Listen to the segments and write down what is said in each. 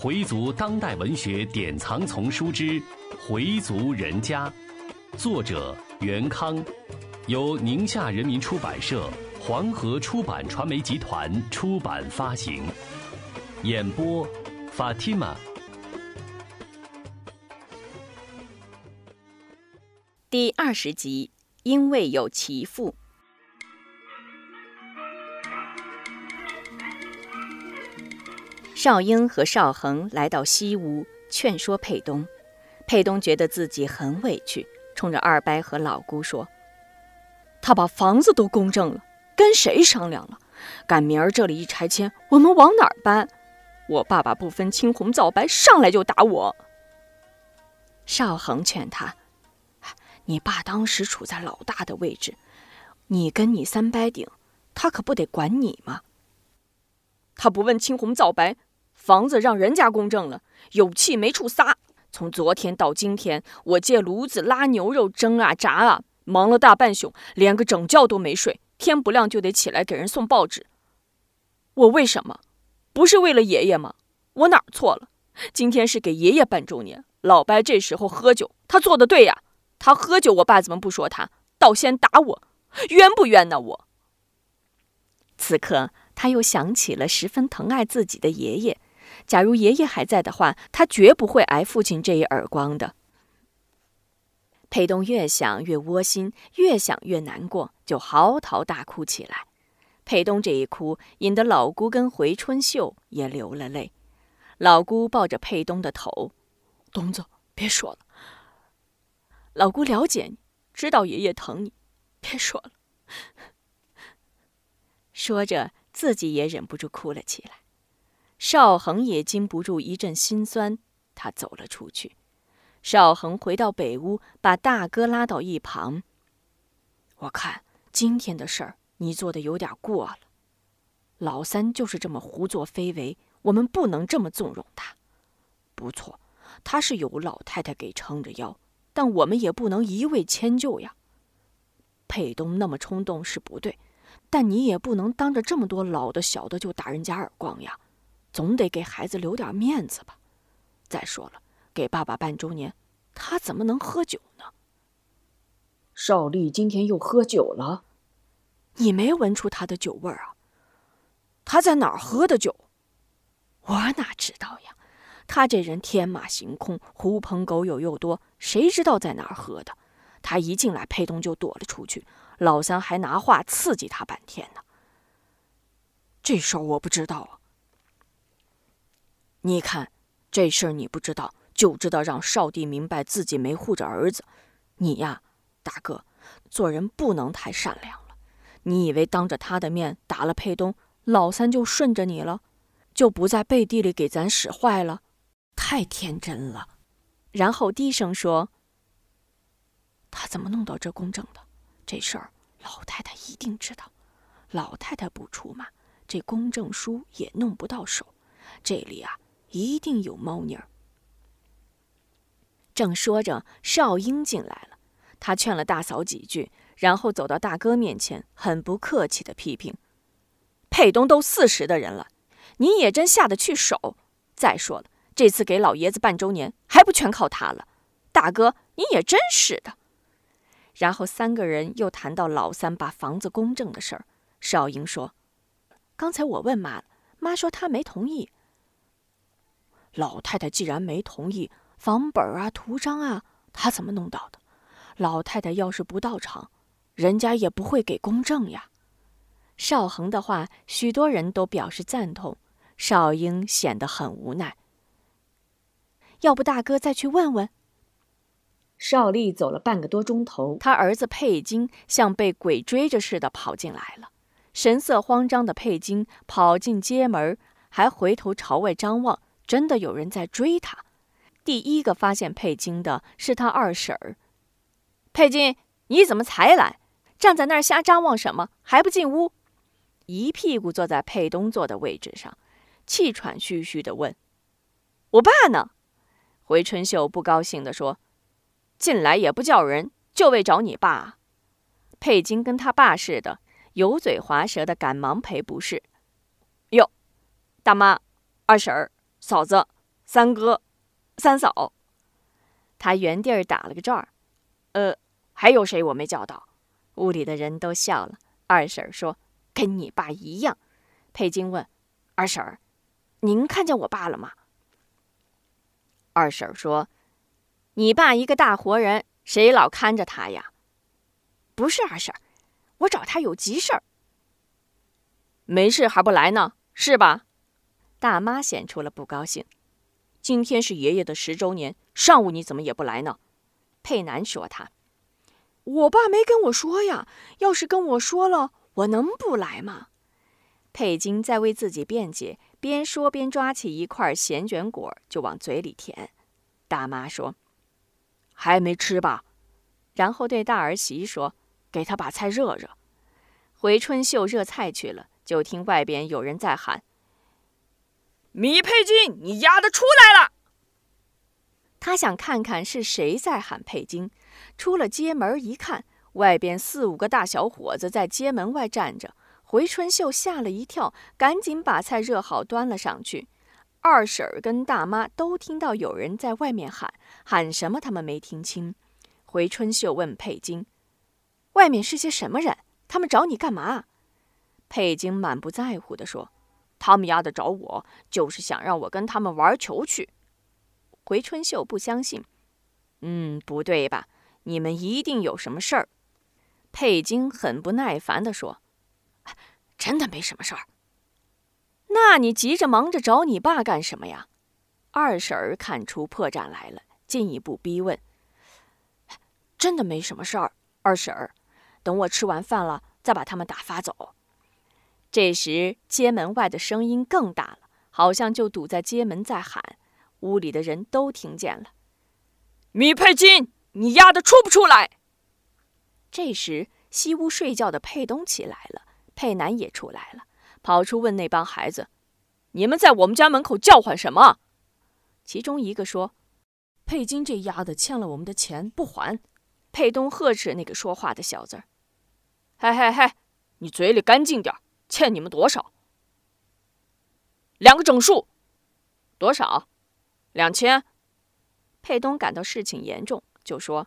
回族当代文学典藏丛书之《回族人家》，作者袁康，由宁夏人民出版社、黄河出版传媒集团出版发行。演播：Fatima。第二十集，因为有其父。少英和少恒来到西屋，劝说佩东。佩东觉得自己很委屈，冲着二伯和老姑说：“他把房子都公证了，跟谁商量了？赶明儿这里一拆迁，我们往哪儿搬？我爸爸不分青红皂白，上来就打我。”少恒劝他：“你爸当时处在老大的位置，你跟你三伯顶，他可不得管你吗？他不问青红皂白。”房子让人家公证了，有气没处撒。从昨天到今天，我借炉子拉牛肉蒸啊炸啊，忙了大半宿，连个整觉都没睡。天不亮就得起来给人送报纸。我为什么？不是为了爷爷吗？我哪儿错了？今天是给爷爷办周年，老白这时候喝酒，他做的对呀。他喝酒，我爸怎么不说他？倒先打我，冤不冤呢？我。此刻他又想起了十分疼爱自己的爷爷。假如爷爷还在的话，他绝不会挨父亲这一耳光的。佩东越想越窝心，越想越难过，就嚎啕大哭起来。佩东这一哭，引得老姑跟回春秀也流了泪。老姑抱着佩东的头：“东子，别说了。老姑了解你，知道爷爷疼你，别说了。”说着，自己也忍不住哭了起来。邵恒也禁不住一阵心酸，他走了出去。邵恒回到北屋，把大哥拉到一旁。我看今天的事儿你做的有点过了。老三就是这么胡作非为，我们不能这么纵容他。不错，他是有老太太给撑着腰，但我们也不能一味迁就呀。佩东那么冲动是不对，但你也不能当着这么多老的小的就打人家耳光呀。总得给孩子留点面子吧。再说了，给爸爸办周年，他怎么能喝酒呢？少丽今天又喝酒了，你没闻出他的酒味儿啊？他在哪儿喝的酒？我哪知道呀？他这人天马行空，狐朋狗友又多，谁知道在哪儿喝的？他一进来，佩东就躲了出去，老三还拿话刺激他半天呢。这事儿我不知道啊。你看，这事儿你不知道，就知道让少帝明白自己没护着儿子。你呀，大哥，做人不能太善良了。你以为当着他的面打了佩东，老三就顺着你了，就不在背地里给咱使坏了？太天真了。然后低声说：“他怎么弄到这公证的？这事儿老太太一定知道。老太太不出马，这公证书也弄不到手。这里啊。”一定有猫腻儿。正说着，少英进来了，他劝了大嫂几句，然后走到大哥面前，很不客气的批评：“佩东都四十的人了，你也真下得去手。再说了，这次给老爷子办周年，还不全靠他了？大哥，你也真是的。”然后三个人又谈到老三把房子公证的事儿。少英说：“刚才我问妈了，妈说她没同意。”老太太既然没同意，房本啊、图章啊，她怎么弄到的？老太太要是不到场，人家也不会给公证呀。邵恒的话，许多人都表示赞同。少英显得很无奈。要不大哥再去问问？邵丽走了半个多钟头，他儿子佩金像被鬼追着似的跑进来了，神色慌张的佩金跑进街门，还回头朝外张望。真的有人在追他。第一个发现佩金的是他二婶儿。佩金，你怎么才来？站在那儿瞎张望什么？还不进屋？一屁股坐在佩东坐的位置上，气喘吁吁地问：“我爸呢？”回春秀不高兴地说：“进来也不叫人，就为找你爸。”佩金跟他爸似的，油嘴滑舌的，赶忙赔不是。哟，大妈。二婶儿、嫂子、三哥、三嫂。他原地儿打了个转儿。呃，还有谁我没叫到？屋里的人都笑了。二婶说：“跟你爸一样。”佩金问：“二婶，您看见我爸了吗？”二婶说：“你爸一个大活人，谁老看着他呀？”不是二婶，我找他有急事儿。没事还不来呢，是吧？大妈显出了不高兴。今天是爷爷的十周年，上午你怎么也不来呢？佩南说他。我爸没跟我说呀，要是跟我说了，我能不来吗？佩金在为自己辩解，边说边抓起一块咸卷果就往嘴里填。大妈说：“还没吃吧？”然后对大儿媳说：“给他把菜热热。”回春秀热菜去了，就听外边有人在喊：“米佩金，你丫的出来了！”他想看看是谁在喊佩金。出了街门一看，外边四五个大小伙子在街门外站着。回春秀吓了一跳，赶紧把菜热好端了上去。二婶儿跟大妈都听到有人在外面喊，喊什么他们没听清。回春秀问佩金：“外面是些什么人？他们找你干嘛？”佩金满不在乎地说：“他们丫的找我，就是想让我跟他们玩球去。”回春秀不相信：“嗯，不对吧？”你们一定有什么事儿，佩金很不耐烦地说：“真的没什么事儿。”那你急着忙着找你爸干什么呀？二婶儿看出破绽来了，进一步逼问：“真的没什么事儿，二婶儿，等我吃完饭了再把他们打发走。”这时街门外的声音更大了，好像就堵在街门在喊，屋里的人都听见了：“米佩金。”你丫的出不出来？这时，西屋睡觉的佩东起来了，佩南也出来了，跑出问那帮孩子：“你们在我们家门口叫唤什么？”其中一个说：“佩金这丫的欠了我们的钱不还。”佩东呵斥那个说话的小子：“嘿嘿嘿，你嘴里干净点欠你们多少？两个整数。多少？两千。”佩东感到事情严重。就说：“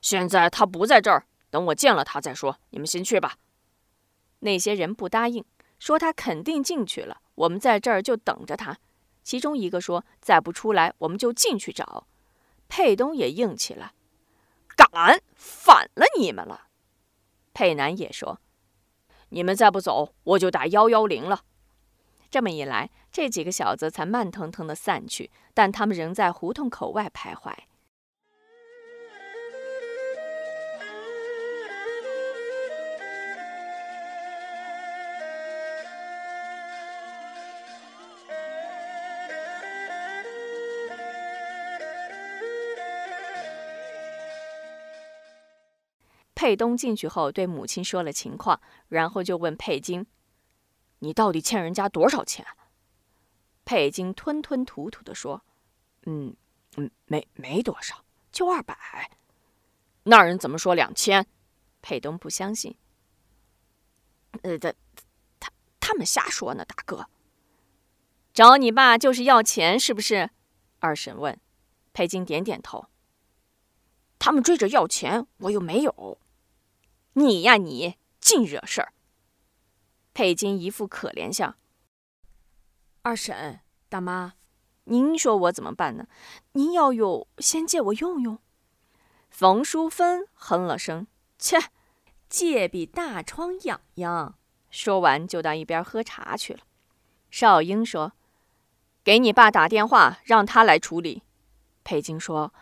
现在他不在这儿，等我见了他再说。你们先去吧。”那些人不答应，说他肯定进去了，我们在这儿就等着他。其中一个说：“再不出来，我们就进去找。”佩东也硬起来：“敢，反了你们了。”佩南也说：“你们再不走，我就打幺幺零了。”这么一来，这几个小子才慢腾腾的散去，但他们仍在胡同口外徘徊。佩东进去后，对母亲说了情况，然后就问佩金：“你到底欠人家多少钱？”佩金吞吞吐吐地说：“嗯嗯，没没多少，就二百。”那人怎么说两千？佩东不相信。呃，他他他们瞎说呢，大哥。找你爸就是要钱，是不是？二婶问。佩金点点头。他们追着要钱，我又没有。你呀，你净惹事儿。佩金一副可怜相。二婶、大妈，您说我怎么办呢？您要有，先借我用用。冯淑芬哼了声：“切，借比大疮痒痒。”说完就到一边喝茶去了。少英说：“给你爸打电话，让他来处理。”佩金说：“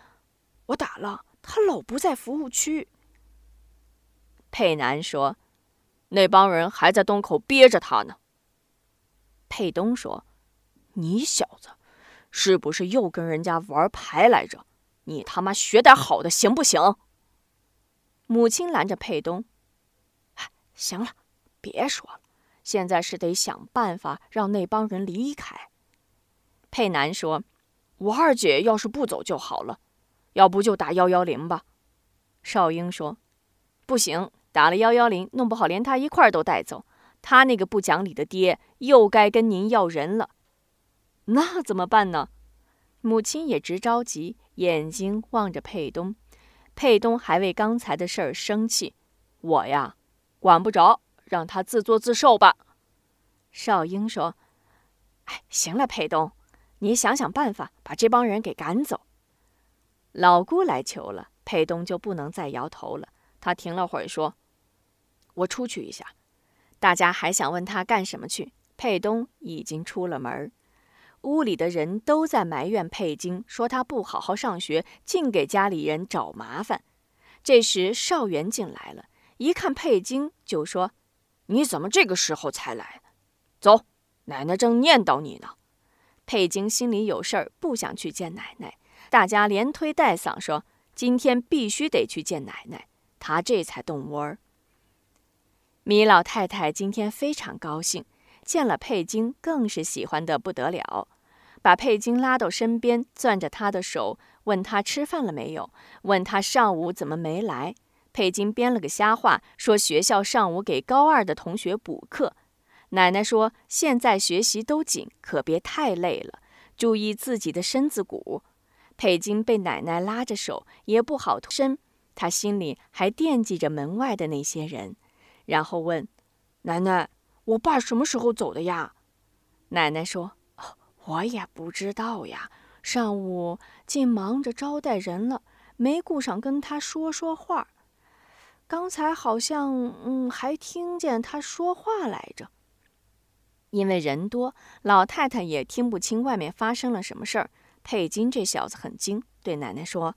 我打了，他老不在服务区。”佩南说：“那帮人还在洞口憋着他呢。”佩东说：“你小子，是不是又跟人家玩牌来着？你他妈学点好的行不行？”母亲拦着佩东：“行了，别说了，现在是得想办法让那帮人离开。”佩南说：“我二姐要是不走就好了，要不就打幺幺零吧。”少英说：“不行。”打了幺幺零，弄不好连他一块儿都带走。他那个不讲理的爹又该跟您要人了。那怎么办呢？母亲也直着急，眼睛望着佩东。佩东还为刚才的事儿生气。我呀，管不着，让他自作自受吧。少英说：“哎，行了，佩东，你想想办法，把这帮人给赶走。”老姑来求了，佩东就不能再摇头了。他停了会儿，说：“我出去一下。”大家还想问他干什么去，佩东已经出了门。屋里的人都在埋怨佩金，说他不好好上学，净给家里人找麻烦。这时少元进来了，一看佩金，就说：“你怎么这个时候才来？走，奶奶正念叨你呢。”佩金心里有事儿，不想去见奶奶。大家连推带搡，说今天必须得去见奶奶。他这才动窝儿。米老太太今天非常高兴。见了佩金，更是喜欢的不得了，把佩金拉到身边，攥着他的手，问他吃饭了没有，问他上午怎么没来。佩金编了个瞎话，说学校上午给高二的同学补课。奶奶说现在学习都紧，可别太累了，注意自己的身子骨。佩金被奶奶拉着手，也不好脱身，他心里还惦记着门外的那些人，然后问奶奶。我爸什么时候走的呀？奶奶说：“我也不知道呀，上午竟忙着招待人了，没顾上跟他说说话。刚才好像嗯，还听见他说话来着。因为人多，老太太也听不清外面发生了什么事儿。佩金这小子很精，对奶奶说：‘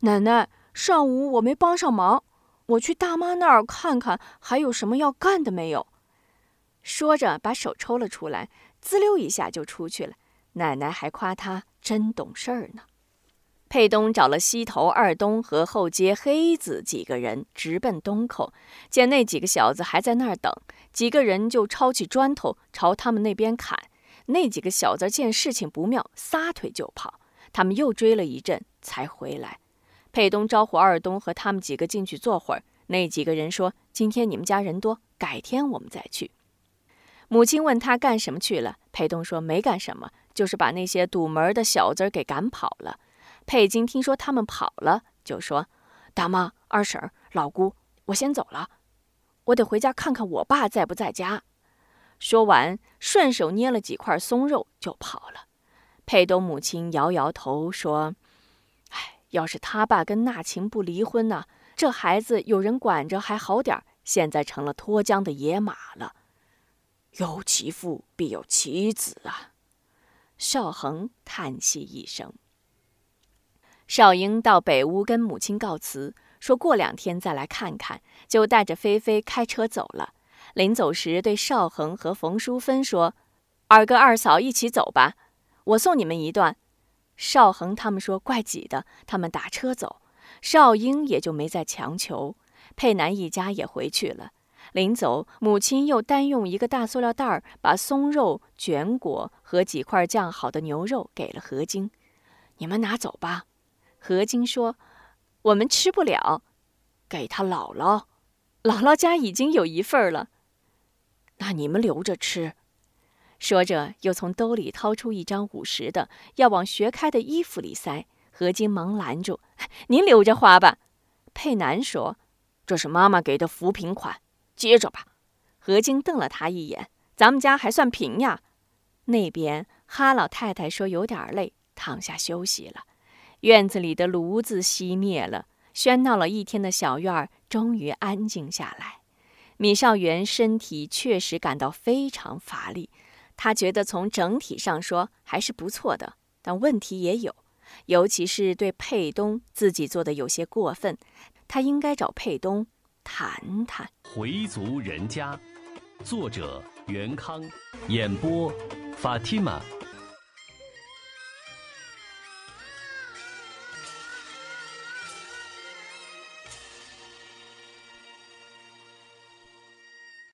奶奶，上午我没帮上忙，我去大妈那儿看看还有什么要干的没有。’”说着，把手抽了出来，滋溜一下就出去了。奶奶还夸他真懂事儿呢。佩东找了西头二东和后街黑子几个人，直奔东口。见那几个小子还在那儿等，几个人就抄起砖头朝他们那边砍。那几个小子见事情不妙，撒腿就跑。他们又追了一阵才回来。佩东招呼二东和他们几个进去坐会儿。那几个人说：“今天你们家人多，改天我们再去。”母亲问他干什么去了，佩东说没干什么，就是把那些堵门的小子给赶跑了。佩金听说他们跑了，就说：“大妈、二婶、老姑，我先走了，我得回家看看我爸在不在家。”说完，顺手捏了几块松肉就跑了。佩东母亲摇摇头说：“，要是他爸跟纳琴不离婚呢，这孩子有人管着还好点儿，现在成了脱缰的野马了。”有其父必有其子啊！邵恒叹息一声。少英到北屋跟母亲告辞，说过两天再来看看，就带着菲菲开车走了。临走时，对邵恒和冯淑芬说：“二哥二嫂一起走吧，我送你们一段。”邵恒他们说怪挤的，他们打车走。少英也就没再强求。佩南一家也回去了。临走，母亲又单用一个大塑料袋儿，把松肉、卷果和几块酱好的牛肉给了何晶：“你们拿走吧。”何晶说：“我们吃不了，给他姥姥。姥姥家已经有一份了。那你们留着吃。”说着，又从兜里掏出一张五十的，要往学开的衣服里塞。何晶忙拦住：“ 您留着花吧。”佩南说：“这是妈妈给的扶贫款。”接着吧，何晶瞪了他一眼。咱们家还算贫呀。那边哈老太太说有点累，躺下休息了。院子里的炉子熄灭了，喧闹了一天的小院儿终于安静下来。米少元身体确实感到非常乏力，他觉得从整体上说还是不错的，但问题也有，尤其是对佩东自己做的有些过分，他应该找佩东。谈谈回族人家，作者袁康，演播法蒂玛。